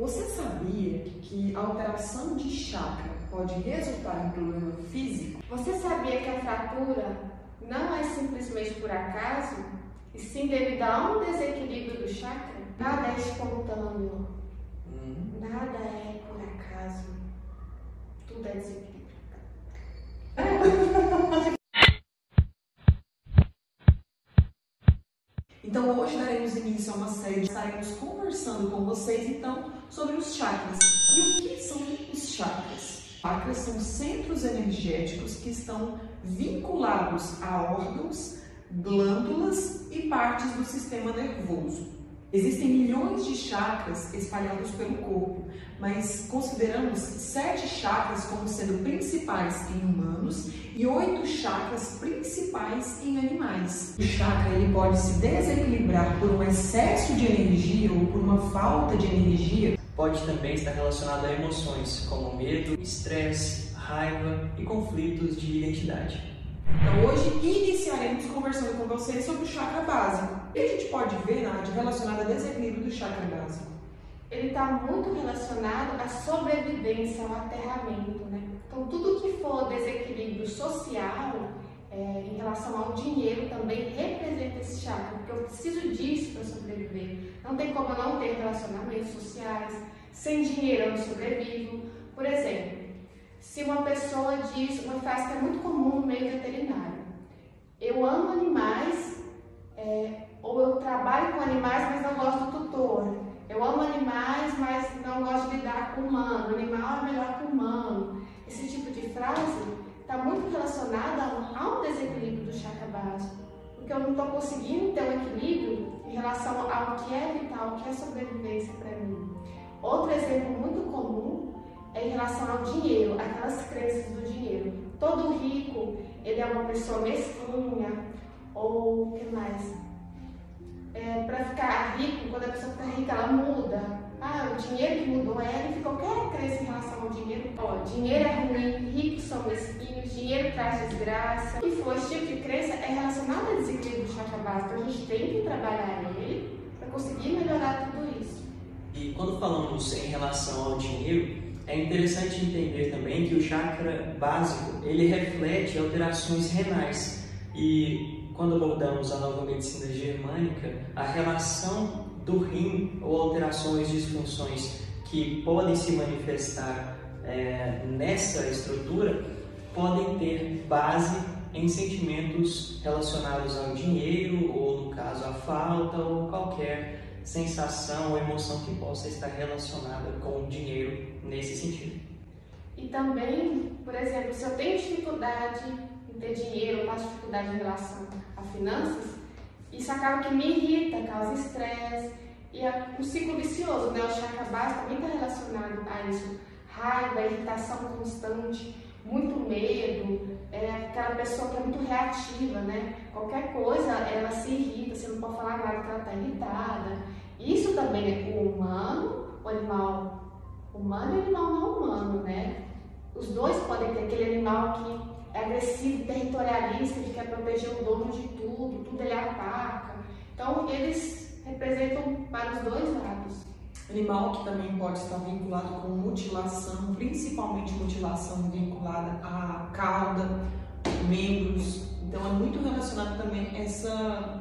Você sabia que a alteração de chakra pode resultar em problema físico? Você sabia que a fratura não é simplesmente por acaso, e sim devido a um desequilíbrio do chakra? Nada é espontâneo, Hum. nada é por acaso, tudo é desequilíbrio. Então hoje daremos início a uma série estaremos conversando com vocês então sobre os chakras. E o que são os chakras? Chakras são centros energéticos que estão vinculados a órgãos, glândulas e partes do sistema nervoso. Existem milhões de chakras espalhados pelo corpo, mas consideramos sete chakras como sendo principais em humanos e oito chakras principais em animais. O chakra ele pode se desequilibrar por um excesso de energia ou por uma falta de energia. Pode também estar relacionado a emoções como medo, estresse, raiva e conflitos de identidade. Então hoje iniciaremos conversando com vocês sobre o chakra básico. O que a gente pode ver, Nath, relacionado a desequilíbrio do chakra básico? Ele está muito relacionado à sobrevivência, ao aterramento, né? Então, tudo que for desequilíbrio social é, em relação ao dinheiro também representa esse chakra, porque eu preciso disso para sobreviver. Não tem como eu não ter relacionamentos sociais. Sem dinheiro eu não sobrevivo. Por exemplo, se uma pessoa diz uma frase que é muito comum no meio veterinário: Eu amo animais, é, ou eu trabalho com animais, mas não gosto do tutor. Eu amo animais, mas não gosto de lidar com humano. O animal é melhor que o humano. Esse tipo de frase está muito relacionada ao desequilíbrio do chakra básico, porque eu não estou conseguindo ter um equilíbrio em relação ao que é vital, o que é sobrevivência para mim. Outro exemplo muito comum é em relação ao dinheiro, aquelas crenças do dinheiro. Todo rico, ele é uma pessoa mesquinha, ou o que mais? É, para ficar rico, quando a pessoa fica rica, ela muda. Ah, o dinheiro que mudou ela, e qualquer crença em relação ao dinheiro. Ó, dinheiro é ruim, ricos são mesquinhos, dinheiro traz desgraça. E foi, esse tipo de crença é relacionado ao desequilíbrio do chakra básico. A gente tem que trabalhar ele para conseguir melhorar tudo isso. E quando falamos em relação ao dinheiro, é interessante entender também que o chakra básico ele reflete alterações renais. E quando abordamos a nova medicina germânica, a relação do rim ou alterações, disfunções que podem se manifestar é, nessa estrutura podem ter base em sentimentos relacionados ao dinheiro ou, no caso, à falta ou qualquer sensação ou emoção que possa estar relacionada com o dinheiro nesse sentido. E também, por exemplo, se eu tenho dificuldade em ter dinheiro, eu passo dificuldade em relação a finanças, isso acaba que me irrita, causa estresse e é um ciclo vicioso, né? O chakra básico também está relacionado a isso. Raiva, irritação constante, muito medo, é aquela pessoa que é muito reativa, né? Qualquer coisa ela se irrita, você não pode falar nada que ela está irritada. Isso também é o humano, o animal humano e o animal não humano, né? Os dois podem ter aquele animal que é agressivo, territorialista, que quer proteger o dono de tudo, tudo ele ataca. Então, eles representam para os dois lados. Animal que também pode estar vinculado com mutilação, principalmente mutilação vinculada à cauda, membros. Então é muito relacionado também essa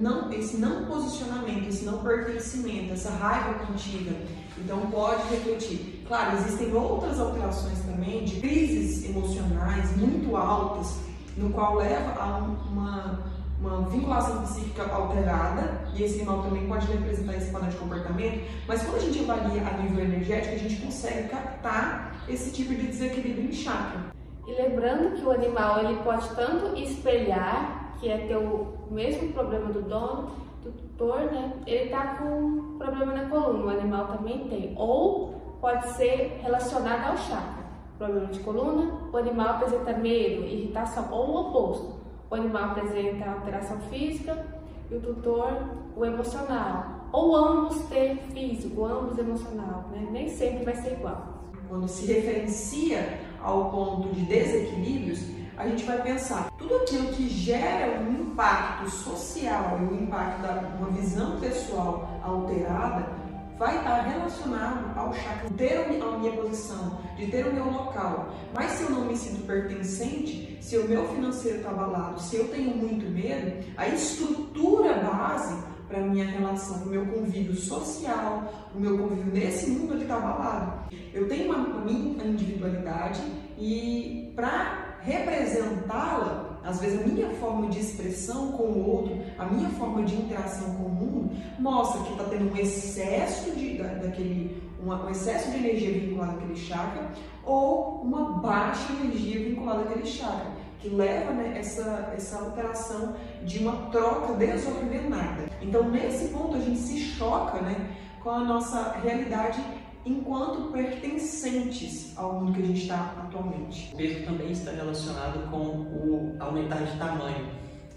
não, esse não posicionamento, esse não pertencimento, essa raiva contida. Então pode refletir. Claro, existem outras alterações também de crises emocionais muito altas, no qual leva a uma, uma vinculação psíquica alterada, e esse animal também pode representar esse padrão de comportamento, mas quando a gente avalia a nível energético, a gente consegue captar esse tipo de desequilíbrio em chakra. E lembrando que o animal ele pode tanto espelhar, que é ter o mesmo problema do dono, do tutor, né? Ele tá com problema na coluna, o animal também tem. Ou pode ser relacionado ao chakra. Problema de coluna, o animal apresenta medo, irritação, ou o oposto. O animal apresenta alteração física e o tutor o emocional. Ou ambos ter físico, ambos emocional, né? Nem sempre vai ser igual. Quando se referencia ao ponto de desequilíbrios, a gente vai pensar tudo aquilo que gera um impacto social e um impacto da uma visão pessoal alterada vai estar relacionado ao chakra, ter a minha posição, de ter o meu local. Mas se eu não me sinto pertencente, se o meu financeiro está abalado, se eu tenho muito medo, a estrutura base para minha relação, o meu convívio social, o meu convívio nesse mundo ele está abalado. Eu tenho a minha individualidade e para representá-la às vezes a minha forma de expressão com o outro, a minha forma de interação com o mundo, mostra que está tendo um excesso de, da, daquele, uma, um excesso de energia vinculada àquele chakra ou uma baixa energia vinculada àquele chakra, que leva né, essa, essa alteração de uma troca desordenada. Então, nesse ponto, a gente se choca né, com a nossa realidade enquanto pertencentes ao mundo que a gente está atualmente. O peso também está relacionado com o aumentar de tamanho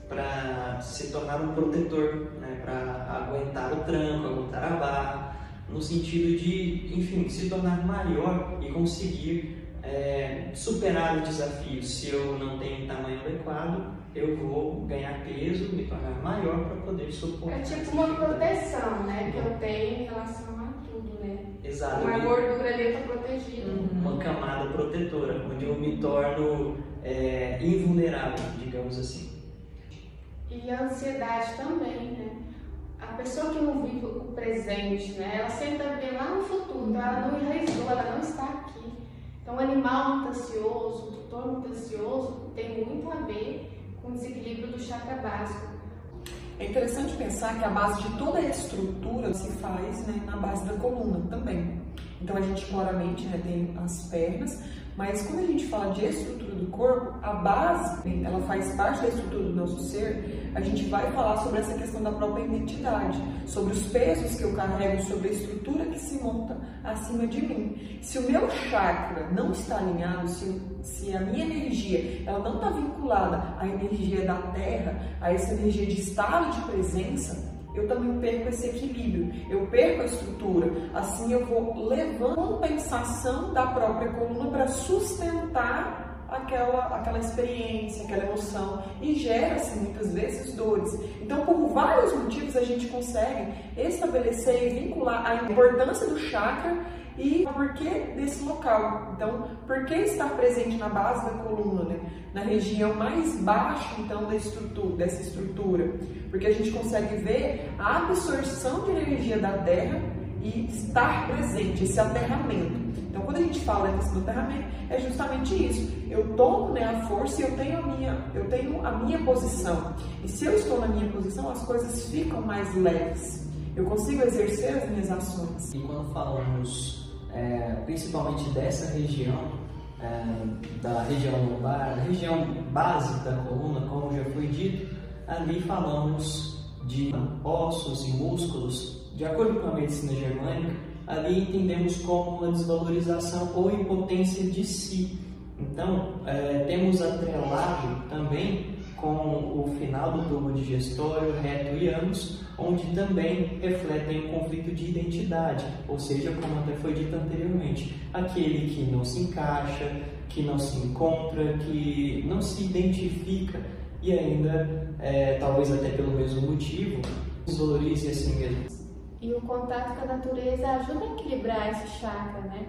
para se tornar um protetor, né, para aguentar o tranco, aguentar a barra, no sentido de, enfim, se tornar maior e conseguir é, superar o desafio. Se eu não tenho tamanho adequado, eu vou ganhar peso, me tornar maior para poder suportar. É tipo uma proteção, né, que eu tenho em relação Exato. Uma gordura ali está protegida. Uhum. Uma camada protetora, onde eu me torno é, invulnerável, digamos assim. E a ansiedade também, né? A pessoa que não vive o presente, né? Ela sempre vê lá no futuro, então ela não enraizou, ela não está aqui. Então, o animal muito ansioso, o tutor muito ansioso, tem muito a ver com o desequilíbrio do chakra básico. É interessante pensar que a base de toda a estrutura se faz né, na base da coluna também. Então a gente claramente né, tem as pernas, mas quando a gente fala de estrutura do corpo, a base, ela faz parte da estrutura do nosso ser, a gente vai falar sobre essa questão da própria identidade, sobre os pesos que eu carrego, sobre a estrutura que se monta acima de mim. Se o meu chakra não está alinhado, se, se a minha energia ela não está vinculada à energia da terra, a essa energia de estado de presença, eu também perco esse equilíbrio, eu perco a estrutura. Assim eu vou levando compensação da própria coluna para sustentar aquela, aquela experiência, aquela emoção e gera-se muitas vezes dores. Então, por vários motivos, a gente consegue estabelecer e vincular a importância do chakra e por que desse local. Então, por que estar presente na base da coluna, né? na região mais baixa então da estrutura, dessa estrutura? Porque a gente consegue ver a absorção de energia da Terra e estar presente, esse aterramento. Então, quando a gente fala desse aterramento, é justamente isso. Eu tomo né, a força e eu tenho a, minha, eu tenho a minha posição. E se eu estou na minha posição, as coisas ficam mais leves. Eu consigo exercer as minhas ações. E quando falamos é, principalmente dessa região, é, da região lombar, região base da coluna, como já foi dito, ali falamos de ossos e músculos, de acordo com a medicina germânica, ali entendemos como uma desvalorização ou impotência de si. Então, é, temos atrelado também com o final do tubo digestório, reto e ânus, onde também refletem um conflito de identidade, ou seja, como até foi dito anteriormente, aquele que não se encaixa, que não se encontra, que não se identifica e ainda, é, talvez até pelo mesmo motivo, desvalorize a si mesmo. E o contato com a natureza ajuda a equilibrar esse chakra, né?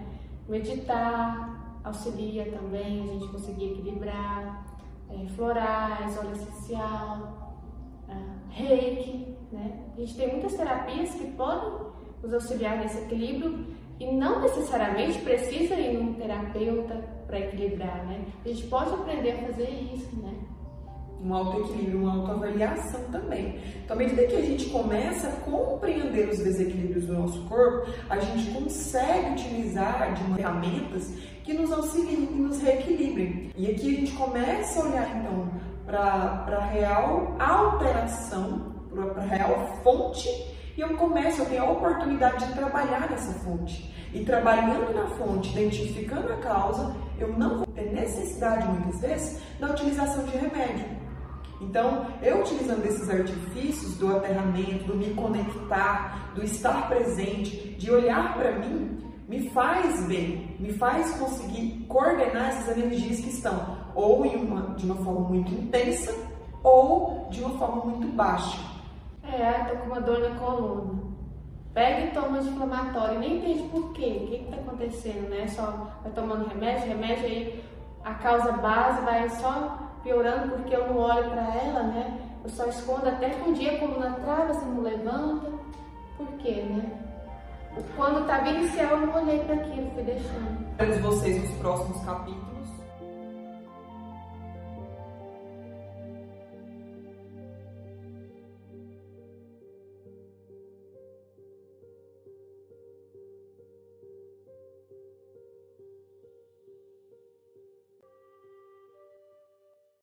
Meditar auxilia também a gente conseguir equilibrar é, florais, óleo essencial, uh, reiki, né? A gente tem muitas terapias que podem nos auxiliar nesse equilíbrio e não necessariamente precisa ir num terapeuta para equilibrar, né? A gente pode aprender a fazer isso, né? Um autoequilíbrio, uma autoavaliação também. Então, à medida que a gente começa a compreender os desequilíbrios do nosso corpo, a gente consegue utilizar de ferramentas que nos auxiliem e nos reequilibrem. E aqui a gente começa a olhar então para a real alteração, para a real fonte, e eu começo, eu tenho a oportunidade de trabalhar nessa fonte. E trabalhando na fonte, identificando a causa, eu não vou ter necessidade muitas vezes da utilização de remédio. Então, eu utilizando esses artifícios do aterramento, do me conectar, do estar presente, de olhar para mim, me faz bem, me faz conseguir coordenar essas energias que estão ou uma, de uma forma muito intensa ou de uma forma muito baixa. É, tô com uma dor na coluna. pega e toma anti-inflamatório, nem entende por quê, o que está acontecendo, né? Só vai tomando remédio, remédio aí a causa base vai só piorando porque eu não olho para ela, né? Eu só escondo até que um dia a coluna trava, você não levanta. Por quê, né? Quando estava inicial eu não olhei para aquilo, fui deixando. Espero vocês nos próximos capítulos.